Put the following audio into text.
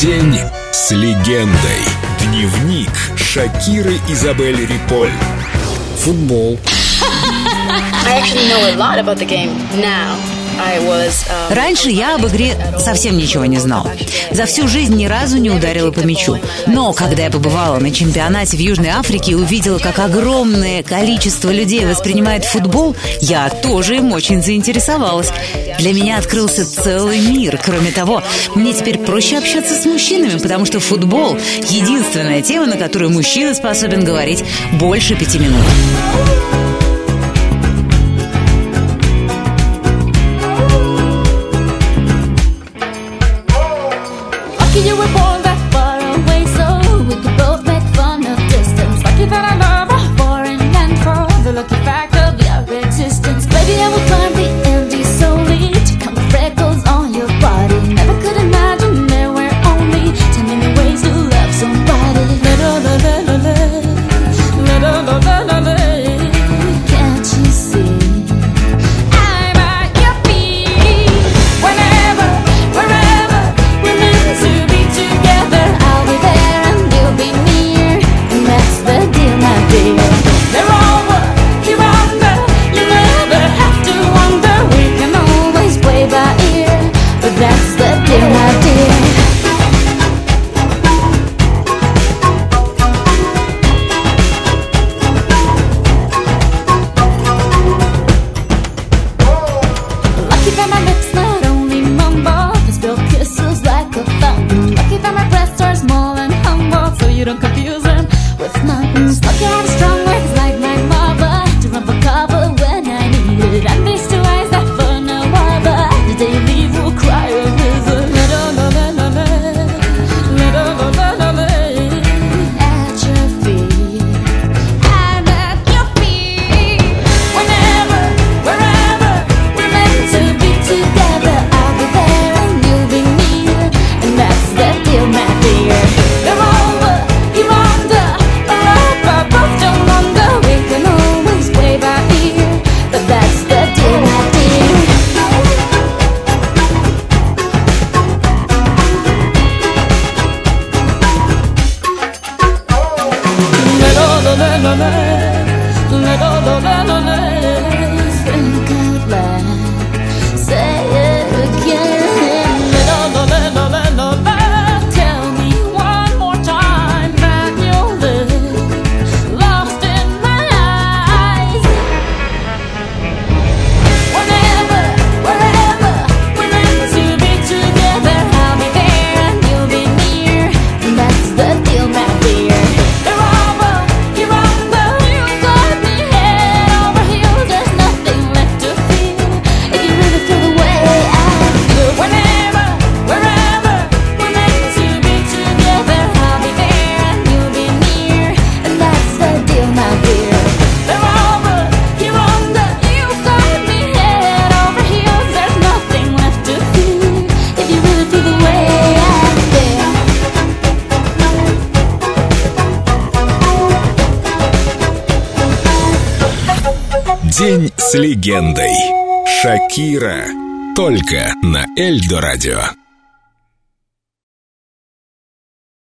День с легендой. Дневник Шакиры Изабель Риполь. Футбол. I actually know a lot about the game now. Раньше я об игре совсем ничего не знал. За всю жизнь ни разу не ударила по мячу. Но когда я побывала на чемпионате в Южной Африке и увидела, как огромное количество людей воспринимает футбол, я тоже им очень заинтересовалась. Для меня открылся целый мир. Кроме того, мне теперь проще общаться с мужчинами, потому что футбол — единственная тема, на которую мужчина способен говорить больше пяти минут. Let le, le, le, le, le. День с легендой. Шакира. Только на Эльдо радио.